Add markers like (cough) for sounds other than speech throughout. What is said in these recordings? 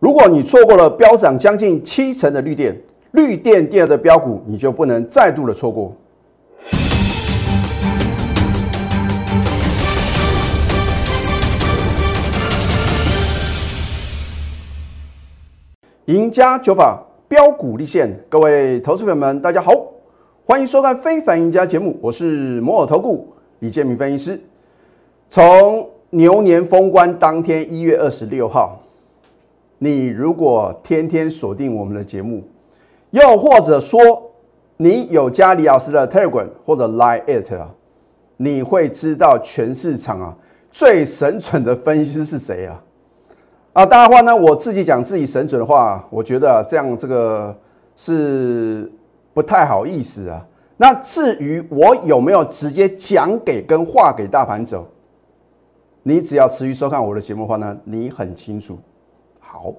如果你错过了飙涨将近七成的绿电，绿电第二的标股，你就不能再度的错过。赢家九法标股立现，各位投资朋友们，大家好，欢迎收看《非凡赢家》节目，我是摩尔投顾李建明分析师。从牛年封关当天，一月二十六号，你如果天天锁定我们的节目，又或者说你有加李老师的 Telegram 或者 Line It 啊，你会知道全市场啊最神准的分析师是谁啊？啊，当然话呢，我自己讲自己神准的话，我觉得这样这个是不太好意思啊。那至于我有没有直接讲给跟话给大盘走？你只要持续收看我的节目的话呢，你很清楚。好，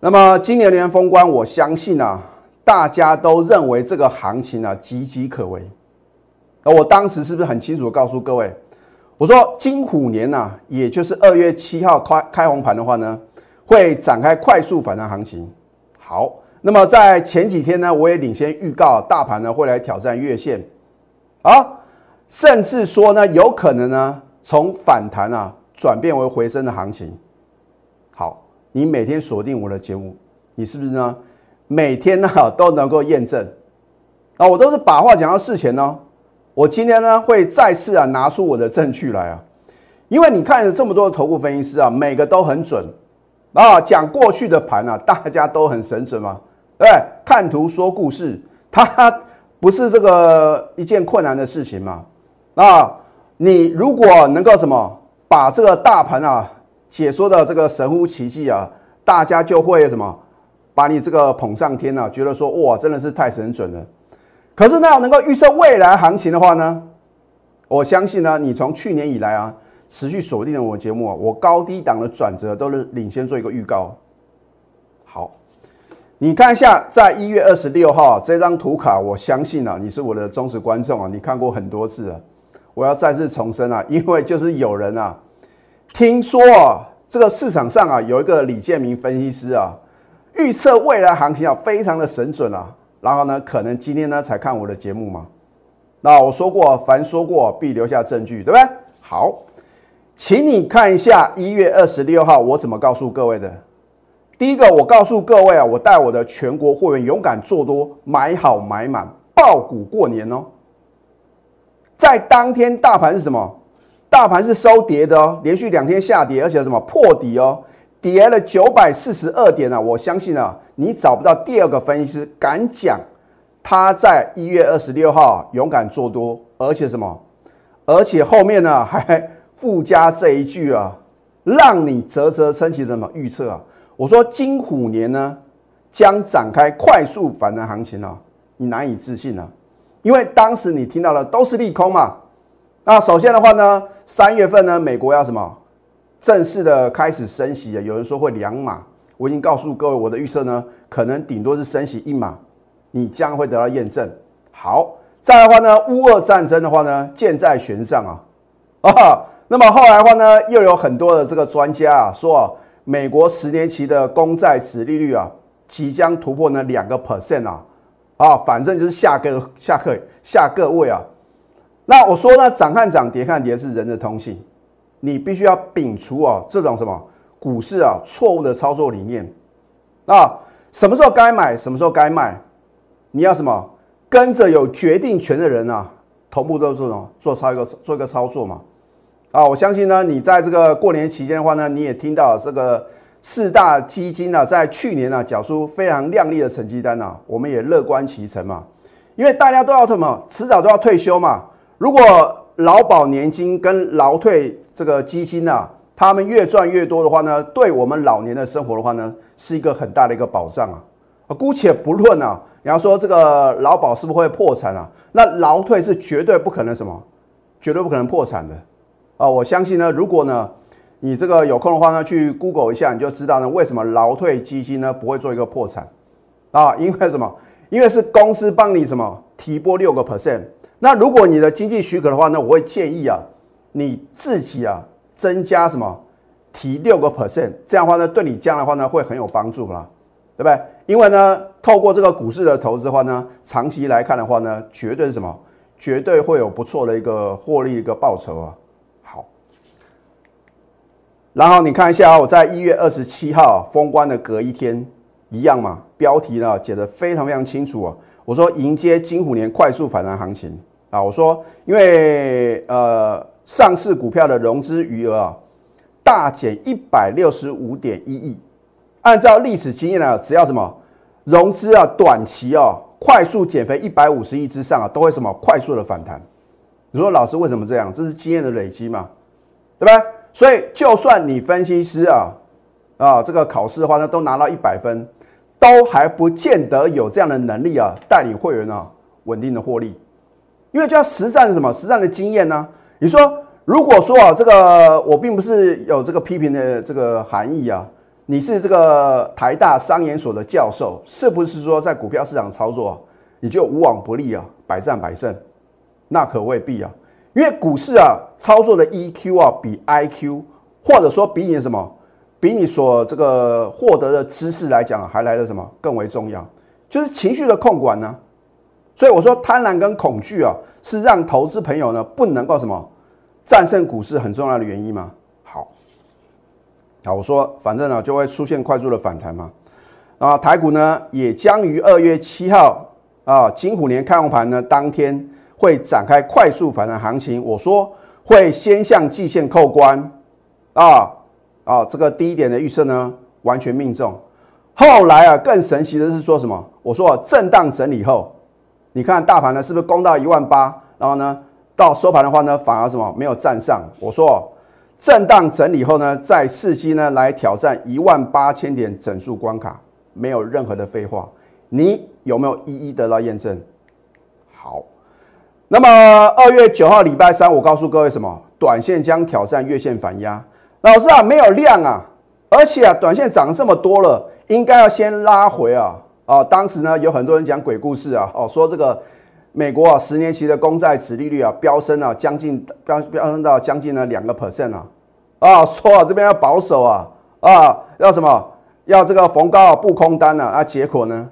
那么今年年封关，我相信啊，大家都认为这个行情啊岌岌可危。而我当时是不是很清楚的告诉各位，我说金虎年呐，也就是二月七号开开红盘的话呢，会展开快速反弹行情。好，那么在前几天呢，我也领先预告大盘呢会来挑战月线，啊，甚至说呢，有可能呢。从反弹啊转变为回升的行情，你每天锁定我的节目，你是不是呢？每天呢都能够验证啊，我都是把话讲到事前呢。我今天呢会再次啊拿出我的证据来啊，因为你看了这么多的头部分析师啊，每个都很准啊，讲过去的盘啊，大家都很神准嘛，对？看图说故事，它不是这个一件困难的事情嘛，啊。你如果能够什么把这个大盘啊解说的这个神乎其技啊，大家就会什么把你这个捧上天了，觉得说哇真的是太神准了。可是那要能够预测未来行情的话呢，我相信呢，你从去年以来啊持续锁定了我节目啊，我高低档的转折都是领先做一个预告。好，你看一下在一月二十六号这张图卡，我相信啊你是我的忠实观众啊，你看过很多次了。我要再次重申啊，因为就是有人啊，听说啊，这个市场上啊有一个李建明分析师啊，预测未来行情啊非常的神准啊，然后呢，可能今天呢才看我的节目嘛。那我说过，凡说过必留下证据，对不对？好，请你看一下一月二十六号我怎么告诉各位的。第一个，我告诉各位啊，我带我的全国会员勇敢做多，买好买满，爆股过年哦。在当天，大盘是什么？大盘是收跌的哦，连续两天下跌，而且什么破底哦，跌了九百四十二点啊！我相信啊，你找不到第二个分析师敢讲他在一月二十六号勇敢做多，而且什么？而且后面呢 (laughs) 还附加这一句啊，让你啧啧称奇什么预测啊？我说金虎年呢将展开快速反弹行情啊，你难以置信啊！因为当时你听到的都是利空嘛，那首先的话呢，三月份呢，美国要什么正式的开始升息啊？有人说会两码，我已经告诉各位，我的预测呢，可能顶多是升息一码，你将会得到验证。好，再来的话呢，乌俄战争的话呢，箭在弦上啊啊，那么后来的话呢，又有很多的这个专家啊说啊，美国十年期的公债值利率啊，即将突破呢两个 percent 啊。啊，反正就是下个下课下各位啊。那我说呢，涨看涨，跌看跌是人的通性，你必须要摒除啊这种什么股市啊错误的操作理念啊。什么时候该买，什么时候该卖，你要什么跟着有决定权的人啊，同步都是什么做操一个做一个操作嘛。啊，我相信呢，你在这个过年期间的话呢，你也听到这个。四大基金呢，在去年呢，缴出非常亮丽的成绩单呢，我们也乐观其成嘛。因为大家都要什么，迟早都要退休嘛。如果劳保年金跟劳退这个基金呢，他们越赚越多的话呢，对我们老年的生活的话呢，是一个很大的一个保障啊。姑且不论啊，你要说这个劳保是不是会破产啊？那劳退是绝对不可能什么，绝对不可能破产的啊。我相信呢，如果呢。你这个有空的话呢，去 Google 一下，你就知道呢，为什么劳退基金呢不会做一个破产啊？因为什么？因为是公司帮你什么提拨六个 percent。那如果你的经济许可的话呢，我会建议啊，你自己啊增加什么提六个 percent，这样的话呢，对你将来的话呢会很有帮助啦，对不对？因为呢，透过这个股市的投资的话呢，长期来看的话呢，绝对是什么？绝对会有不错的一个获利一个报酬啊。好，然后你看一下啊，我在一月二十七号封关的隔一天，一样嘛，标题呢写的非常非常清楚啊。我说迎接金虎年快速反弹行情啊，我说因为呃上市股票的融资余额啊大减一百六十五点一亿，按照历史经验呢，只要什么融资啊短期啊。快速减肥一百五十亿之上啊，都会什么快速的反弹？你说老师为什么这样？这是经验的累积嘛，对不对？所以就算你分析师啊啊这个考试的话呢，都拿到一百分，都还不见得有这样的能力啊，带领会员啊稳定的获利。因为就要实战什么实战的经验呢？你说如果说啊这个我并不是有这个批评的这个含义啊。你是这个台大商研所的教授，是不是说在股票市场操作你就无往不利啊，百战百胜？那可未必啊，因为股市啊，操作的 EQ 啊，比 IQ 或者说比你什么，比你所这个获得的知识来讲，还来的什么更为重要？就是情绪的控管呢。所以我说，贪婪跟恐惧啊，是让投资朋友呢不能够什么战胜股市很重要的原因吗？好啊，我说反正呢就会出现快速的反弹嘛，啊，台股呢也将于二月七号啊金虎年开红盘呢当天会展开快速反弹行情。我说会先向季线扣关，啊啊，这个低点的预测呢完全命中。后来啊更神奇的是说什么？我说震荡整理后，你看大盘呢是不是攻到一万八？然后呢到收盘的话呢反而什么没有站上？我说。震荡整理后呢，再伺机呢来挑战一万八千点整数关卡，没有任何的废话。你有没有一一得到验证？好，那么二月九号礼拜三，我告诉各位什么？短线将挑战月线反压。老师啊，没有量啊，而且啊，短线涨这么多了，应该要先拉回啊。哦，当时呢有很多人讲鬼故事啊，哦，说这个。美国啊，十年期的公债殖利率啊，飙升啊，将近飙飙升到将近呢两个 percent 啊，啊，说啊这边要保守啊，啊，要什么？要这个逢高啊不空单呢？啊，结果呢？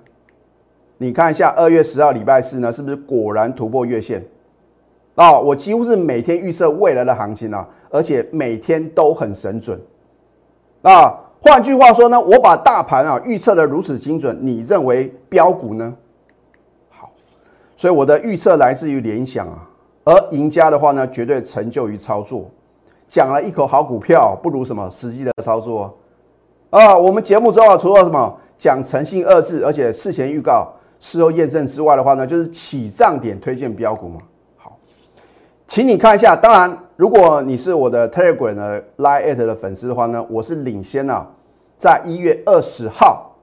你看一下二月十号礼拜四呢，是不是果然突破月线？啊，我几乎是每天预测未来的行情啊，而且每天都很神准。啊，换句话说呢，我把大盘啊预测的如此精准，你认为标股呢？好所以我的预测来自于联想啊，而赢家的话呢，绝对成就于操作。讲了一口好股票，不如什么实际的操作啊？我们节目中啊，除了什么讲诚信二字，而且事前预告、事后验证之外的话呢，就是起涨点推荐标股嘛。请你看一下。当然，如果你是我的 Telegram 的 Line 的粉丝的话呢，我是领先啊，在一月二十号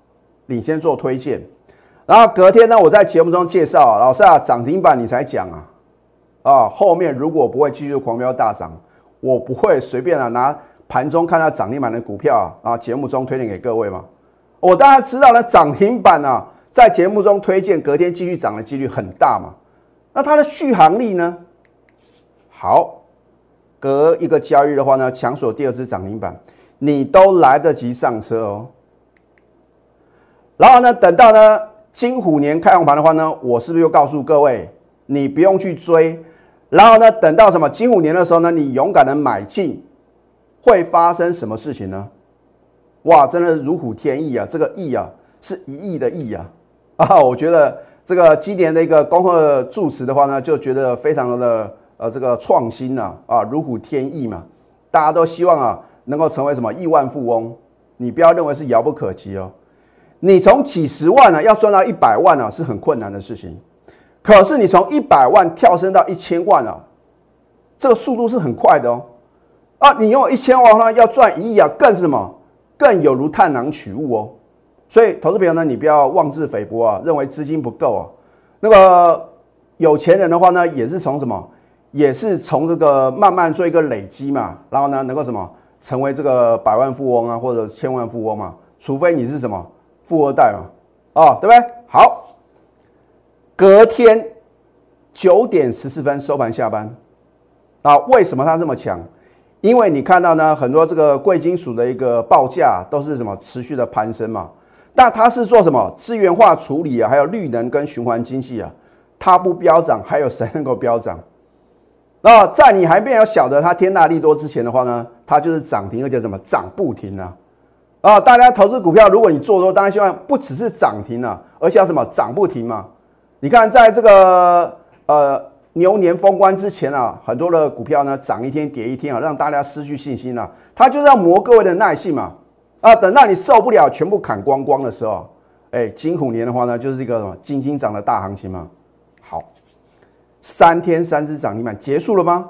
领先做推荐。然后隔天呢，我在节目中介绍，老师啊，涨停板你才讲啊，啊，后面如果不会继续狂飙大涨，我不会随便啊拿盘中看到涨停板的股票啊，然后节目中推荐给各位嘛。我当然知道了，涨停板啊，在节目中推荐，隔天继续涨的几率很大嘛。那它的续航力呢？好，隔一个交易的话呢，抢锁第二支涨停板，你都来得及上车哦。然后呢，等到呢。金虎年开红盘的话呢，我是不是又告诉各位，你不用去追，然后呢，等到什么金虎年的时候呢，你勇敢的买进，会发生什么事情呢？哇，真的如虎添翼啊！这个翼啊，是一亿的亿啊！啊，我觉得这个今年的一个恭贺祝词的话呢，就觉得非常的呃这个创新呐啊，如虎添翼嘛，大家都希望啊能够成为什么亿万富翁，你不要认为是遥不可及哦。你从几十万呢，要赚到一百万呢，是很困难的事情。可是你从一百万跳升到一千万啊，这个速度是很快的哦。啊，你用一千万呢，要赚一亿啊，更是什么？更有如探囊取物哦。所以，投资朋友呢，你不要妄自菲薄啊，认为资金不够啊。那个有钱人的话呢，也是从什么？也是从这个慢慢做一个累积嘛，然后呢，能够什么？成为这个百万富翁啊，或者千万富翁嘛。除非你是什么？富二代嘛，哦，对不对？好，隔天九点十四分收盘下班，啊，为什么它这么强？因为你看到呢，很多这个贵金属的一个报价都是什么持续的攀升嘛。但它是做什么资源化处理啊，还有绿能跟循环经济啊，它不飙涨，还有谁能够飙涨？那在你还没有晓得它天大利多之前的话呢，它就是涨停，而且什么涨不停啊！啊，大家投资股票，如果你做多，当然希望不只是涨停啊，而且要什么涨不停嘛。你看，在这个呃牛年封关之前啊，很多的股票呢涨一天跌一天啊，让大家失去信心啊。它就是要磨各位的耐性嘛。啊，等到你受不了，全部砍光光的时候，哎，金虎年的话呢，就是一个什么金金涨的大行情嘛。三天三只涨停板结束了吗？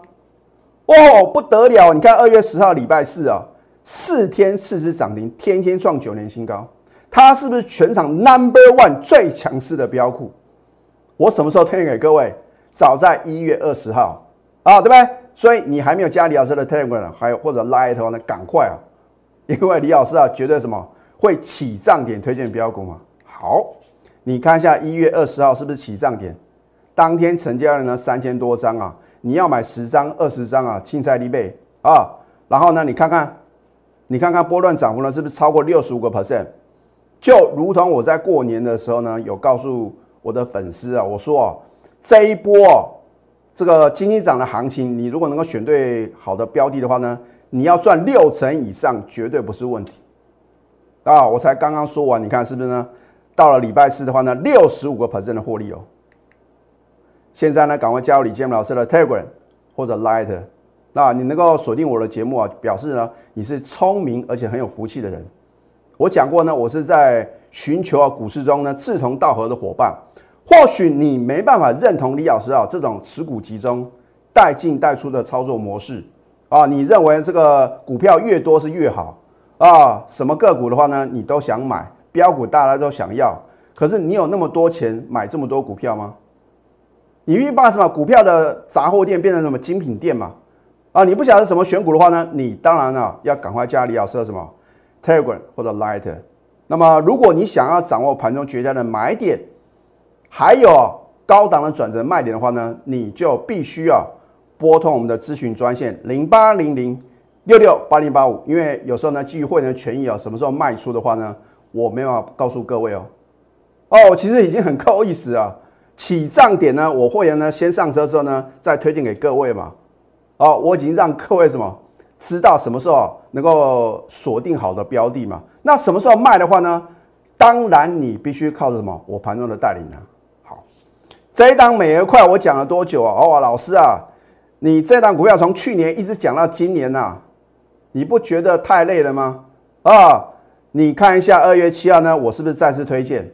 哦，不得了！你看二月十号礼拜四啊，四天四只涨停，天天创九年新高。它是不是全场 number one 最强势的标股？我什么时候推荐给各位？早在一月二十号啊，对不对？所以你还没有加李老师的 Telegram，还有或者 Line 的呢，赶快啊！因为李老师啊，绝对什么会起涨点推荐标股嘛。好，你看一下一月二十号是不是起涨点？当天成交了呢三千多张啊，你要买十张、二十张啊，青菜利贝啊。然后呢，你看看，你看看波段涨幅呢是不是超过六十五个 percent？就如同我在过年的时候呢，有告诉。我的粉丝啊，我说哦，这一波这个经济涨的行情，你如果能够选对好的标的的话呢，你要赚六成以上绝对不是问题啊！我才刚刚说完，你看是不是呢？到了礼拜四的话呢，六十五个 percent 的获利哦。现在呢，赶快加入李建老师的 Telegram 或者 Light，那你能够锁定我的节目啊，表示呢你是聪明而且很有福气的人。我讲过呢，我是在寻求啊股市中呢志同道合的伙伴。或许你没办法认同李老师啊这种持股集中、带进带出的操作模式啊，你认为这个股票越多是越好啊？什么个股的话呢，你都想买标股，大家都想要。可是你有那么多钱买这么多股票吗？你愿意把什么股票的杂货店变成什么精品店吗？啊，你不晓得怎么选股的话呢，你当然啊要赶快加李老师什么 Telegram 或者 Light。那么如果你想要掌握盘中绝佳的买点，还有高档的转折卖点的话呢，你就必须要拨通我们的咨询专线零八零零六六八零八五，因为有时候呢基于会员权益啊，什么时候卖出的话呢，我没办法告诉各位哦。哦，其实已经很够意思啊。起涨点呢，我会员呢先上车之后呢，再推荐给各位嘛。哦，我已经让各位什么知道什么时候能够锁定好的标的嘛。那什么时候卖的话呢？当然你必须靠着什么？我盘中的带领啊。这一档美而快，我讲了多久啊？哦，老师啊，你这档股票从去年一直讲到今年呐，你不觉得太累了吗？啊，你看一下二月七号呢，我是不是再次推荐？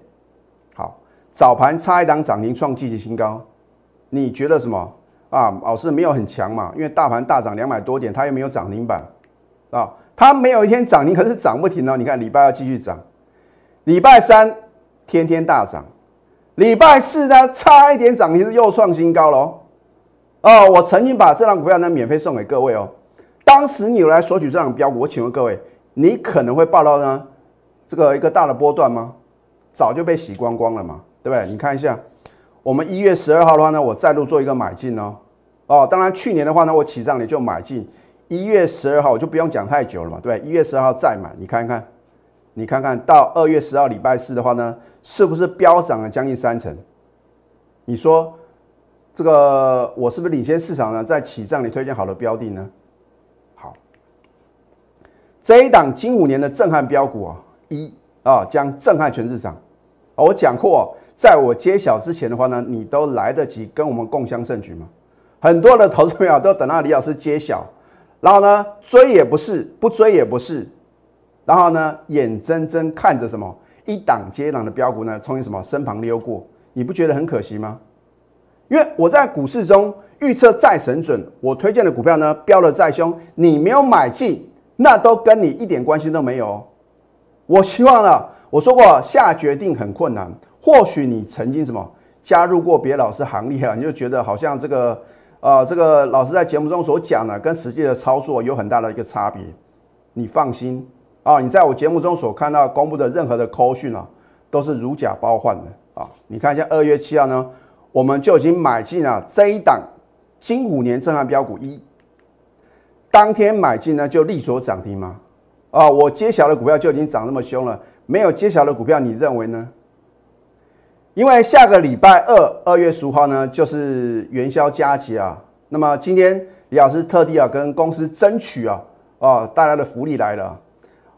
早盘差一档涨停创季节新高，你觉得什么啊？老师没有很强嘛，因为大盘大涨两百多点，它又没有涨停板啊，它没有一天涨停，可是涨不停哦。你看礼拜二继续涨，礼拜三天天大涨。礼拜四呢，差一点涨停又创新高喽！哦，我曾经把这张股票呢免费送给各位哦。当时你有来索取这张标股，我请问各位，你可能会报到呢这个一个大的波段吗？早就被洗光光了嘛，对不对？你看一下，我们一月十二号的话呢，我再度做一个买进哦。哦，当然去年的话呢，我起涨你就买进。一月十二号我就不用讲太久了嘛，对？一月十二号再买，你看一看。你看看到二月十号礼拜四的话呢，是不是飙涨了将近三成？你说这个我是不是领先市场呢？在起涨你推荐好的标的呢？好，这一档金五年的震撼标股啊，一啊将震撼全市场。我讲过，在我揭晓之前的话呢，你都来得及跟我们共襄盛举吗？很多的投资朋友都等到李老师揭晓，然后呢追也不是，不追也不是。然后呢，眼睁睁看着什么一档接一档的标股呢，从你什么身旁溜过，你不觉得很可惜吗？因为我在股市中预测再神准，我推荐的股票呢，标的再凶，你没有买进，那都跟你一点关系都没有。我希望呢，我说过下决定很困难，或许你曾经什么加入过别老师行列啊，你就觉得好像这个啊，这个老师在节目中所讲的，跟实际的操作有很大的一个差别。你放心。啊，你在我节目中所看到公布的任何的扣讯啊，都是如假包换的啊！你看一下二月七号呢，我们就已经买进了这一档金五年震撼标股一，当天买进呢就利索涨停吗？啊，我揭晓的股票就已经涨那么凶了，没有揭晓的股票，你认为呢？因为下个礼拜二，二月十五号呢，就是元宵佳节啊。那么今天李老师特地啊跟公司争取啊，啊带来的福利来了。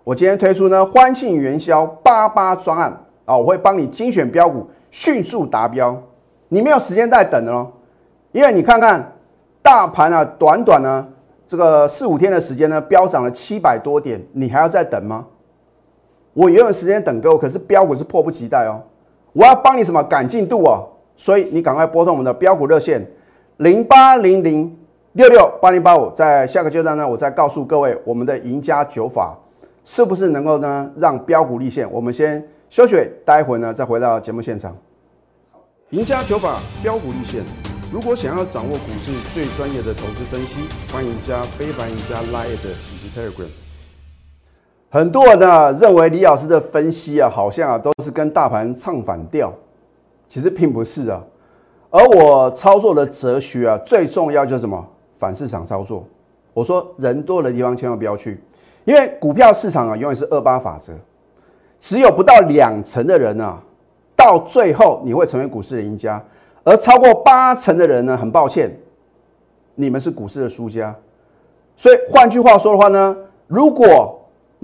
我今天推出呢欢庆元宵八八专案啊，我会帮你精选标股，迅速达标。你没有时间再等了，因为你看看大盘啊，短短呢这个四五天的时间呢，飙涨了七百多点，你还要再等吗？我也有时间等各位，可是标股是迫不及待哦。我要帮你什么赶进度哦，所以你赶快拨通我们的标股热线零八零零六六八零八五，在下个阶段呢，我再告诉各位我们的赢家九法是不是能够呢让标股立现。我们先休息，待会呢再回到节目现场。赢家九法标股立现，如果想要掌握股市最专业的投资分析，欢迎加非凡、赢家 Line 以及 Telegram。很多人呢认为李老师的分析啊，好像啊都是跟大盘唱反调，其实并不是啊。而我操作的哲学啊，最重要就是什么？反市场操作。我说人多的地方千万不要去，因为股票市场啊永远是二八法则，只有不到两成的人啊，到最后你会成为股市的赢家，而超过八成的人呢，很抱歉，你们是股市的输家。所以换句话说的话呢，如果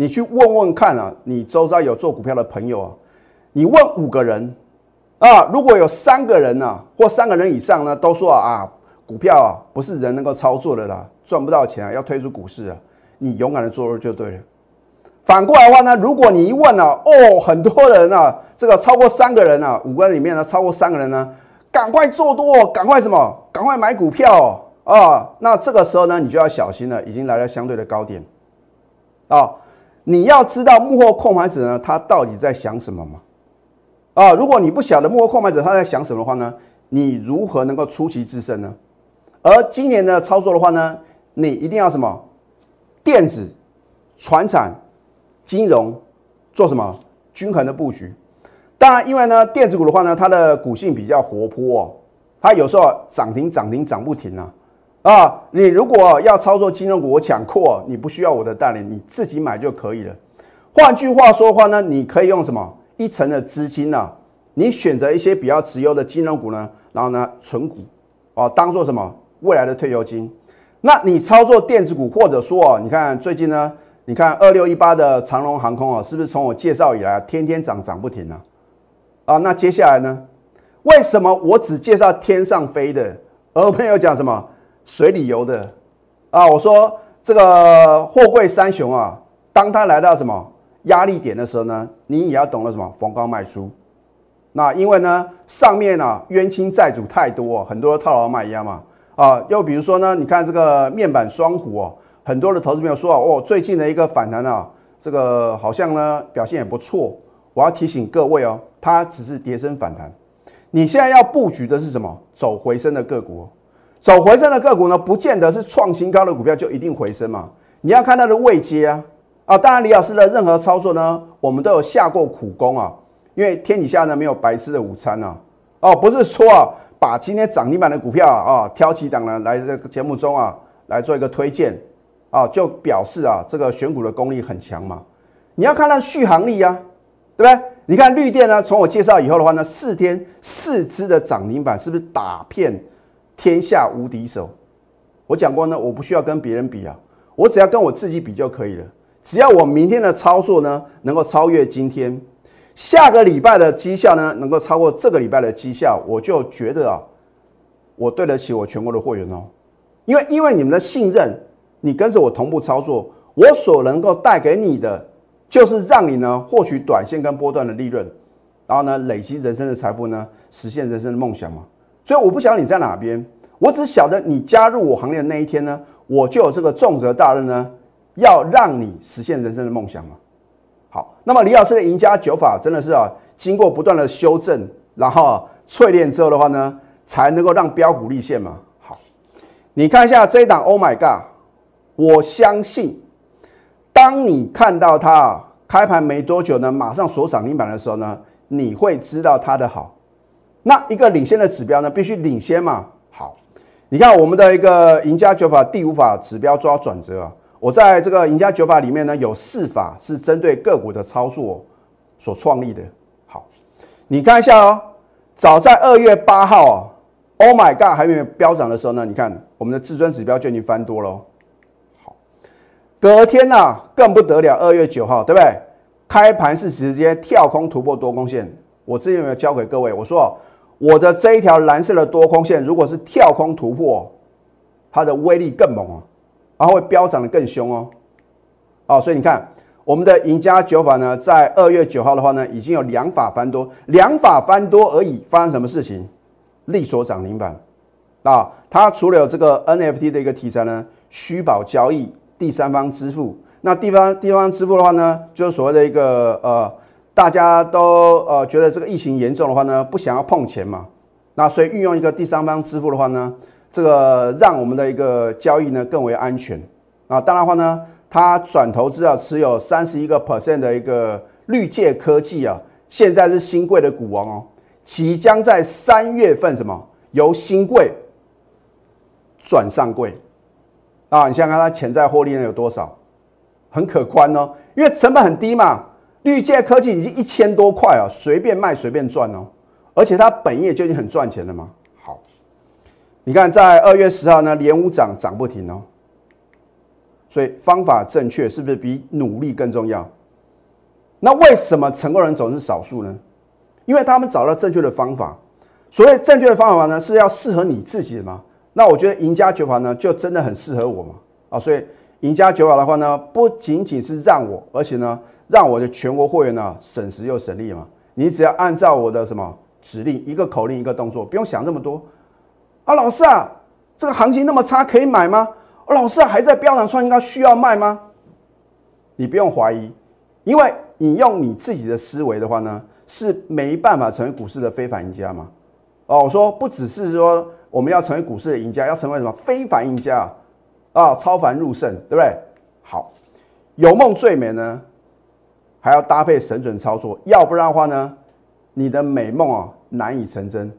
你去问问看啊，你周遭有做股票的朋友啊，你问五个人啊，如果有三个人呢，或三个人以上呢，都说啊，股票啊不是人能够操作的啦，赚不到钱啊，要退出股市啊，你勇敢的做就对了。反过来的话呢，如果你一问呢，哦，很多人啊，这个超过三个人啊，五个人里面呢，超过三个人呢，赶快做多，赶快什么，赶快买股票啊，那这个时候呢，你就要小心了，已经来到相对的高点啊。你要知道幕后控盘者呢，他到底在想什么吗？啊，如果你不晓得幕后控盘者他在想什么的话呢，你如何能够出奇制胜呢？而今年的操作的话呢，你一定要什么？电子、船产、金融做什么均衡的布局？当然，因为呢，电子股的话呢，它的股性比较活泼哦，它有时候涨停涨停涨不停啊。啊，你如果要操作金融股，我讲过，你不需要我的带领，你自己买就可以了。换句话说的话呢，你可以用什么一层的资金呢？你选择一些比较持优的金融股呢，然后呢存股，哦，当做什么未来的退休金。那你操作电子股，或者说，你看最近呢，你看二六一八的长龙航空啊，是不是从我介绍以来天天涨涨不停呢？啊，那接下来呢，为什么我只介绍天上飞的，而没有讲什么？水里游的啊，我说这个货柜三雄啊，当它来到什么压力点的时候呢，你也要懂得什么逢高卖出。那因为呢，上面呢冤亲债主太多，很多套牢卖压嘛啊。又比如说呢，你看这个面板双虎哦，很多的投资朋友说哦，最近的一个反弹啊，这个好像呢表现也不错。我要提醒各位哦，它只是跌升反弹，你现在要布局的是什么？走回升的个股。走回升的个股呢，不见得是创新高的股票就一定回升嘛。你要看它的位阶啊啊！当然，李老师的任何操作呢，我们都有下过苦功啊。因为天底下呢没有白吃的午餐啊哦，不是说啊把今天涨停板的股票啊挑几档呢来这个节目中啊来做一个推荐啊，就表示啊这个选股的功力很强嘛。你要看它续航力呀，对不对？你看绿电呢，从我介绍以后的话呢，四天四只的涨停板是不是打遍？天下无敌手，我讲过呢，我不需要跟别人比啊，我只要跟我自己比就可以了。只要我明天的操作呢能够超越今天，下个礼拜的绩效呢能够超过这个礼拜的绩效，我就觉得啊，我对得起我全国的会员哦。因为因为你们的信任，你跟着我同步操作，我所能够带给你的，就是让你呢获取短线跟波段的利润，然后呢累积人生的财富呢，实现人生的梦想嘛。所以我不晓得你在哪边，我只晓得你加入我行列的那一天呢，我就有这个重责大任呢，要让你实现人生的梦想嘛。好，那么李老师的赢家九法真的是啊，经过不断的修正，然后淬炼之后的话呢，才能够让标股立现嘛。好，你看一下这一档，Oh my God！我相信，当你看到它开盘没多久呢，马上锁涨停板的时候呢，你会知道它的好。那一个领先的指标呢，必须领先嘛。好，你看我们的一个赢家九法第五法指标抓转折啊，我在这个赢家九法里面呢，有四法是针对个股的操作所创立的。好，你看一下哦，早在二月八号啊，Oh my God，还没有飙涨的时候呢，你看我们的至尊指标就已经翻多了。好，隔天呢更不得了，二月九号，对不对？开盘是直接跳空突破多空线。我之前有没有教给各位？我说我的这一条蓝色的多空线，如果是跳空突破，它的威力更猛啊，然后会飙涨的更凶哦。哦，所以你看我们的赢家九法呢，在二月九号的话呢，已经有两法翻多，两法翻多而已。发生什么事情？力所涨停板啊！它除了有这个 NFT 的一个题材呢，虚宝交易、第三方支付。那地方地方支付的话呢，就是所谓的一个呃，大家都呃觉得这个疫情严重的话呢，不想要碰钱嘛，那所以运用一个第三方支付的话呢，这个让我们的一个交易呢更为安全啊。当然话呢，它转投资啊，持有三十一个 percent 的一个绿界科技啊，现在是新贵的股王哦，即将在三月份什么由新贵转上柜啊？你想想看它潜在获利呢有多少？很可观哦，因为成本很低嘛。绿界科技已经一千多块啊，随便卖随便赚哦。而且它本业就已经很赚钱了嘛。好，你看在二月十号呢，连五涨涨不停哦。所以方法正确是不是比努力更重要？那为什么成功人总是少数呢？因为他们找到正确的方法。所谓正确的方法呢，是要适合你自己的嘛。那我觉得赢家九法呢，就真的很适合我嘛。啊，所以。赢家九法的话呢，不仅仅是让我，而且呢，让我的全国会员呢省时又省力嘛。你只要按照我的什么指令，一个口令一个动作，不用想那么多。啊，老师啊，这个行情那么差，可以买吗？老师啊，还在飙涨创新高，需要卖吗？你不用怀疑，因为你用你自己的思维的话呢，是没办法成为股市的非凡赢家嘛。哦，我说不只是说我们要成为股市的赢家，要成为什么非凡赢家？啊，超凡入圣，对不对？好，有梦最美呢，还要搭配神准操作，要不然的话呢，你的美梦啊难以成真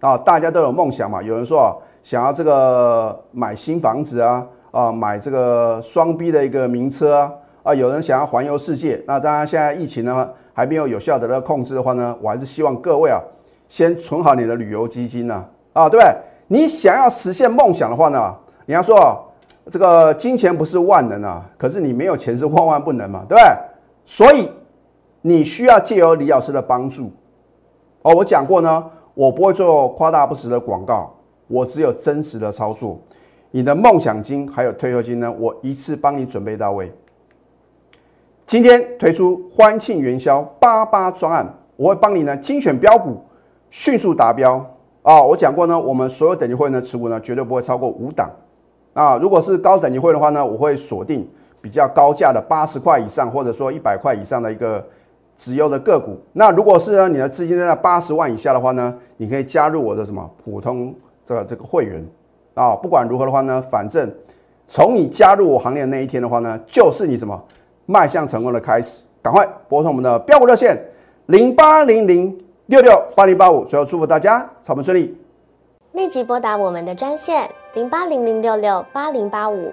啊。大家都有梦想嘛，有人说啊，想要这个买新房子啊，啊，买这个双 B 的一个名车啊，啊，有人想要环游世界。那当然，现在疫情呢还没有有效的控制的话呢，我还是希望各位啊，先存好你的旅游基金呢，啊，对不对？你想要实现梦想的话呢，你要说。这个金钱不是万能啊，可是你没有钱是万万不能嘛，对不对？所以你需要借由李老师的帮助哦。我讲过呢，我不会做夸大不实的广告，我只有真实的操作。你的梦想金还有退休金呢，我一次帮你准备到位。今天推出欢庆元宵八八专案，我会帮你呢精选标股，迅速达标啊！我讲过呢，我们所有等级会员的持股呢，绝对不会超过五档。啊，如果是高等级会员的话呢，我会锁定比较高价的八十块以上，或者说一百块以上的一个直优的个股。那如果是呢，你的资金在八十万以下的话呢，你可以加入我的什么普通的这个会员啊。不管如何的话呢，反正从你加入我行列那一天的话呢，就是你什么迈向成功的开始。赶快拨通我们的标股热线零八零零六六八零八五，最后祝福大家操盘顺利。立即拨打我们的专线。零八零零六六八零八五，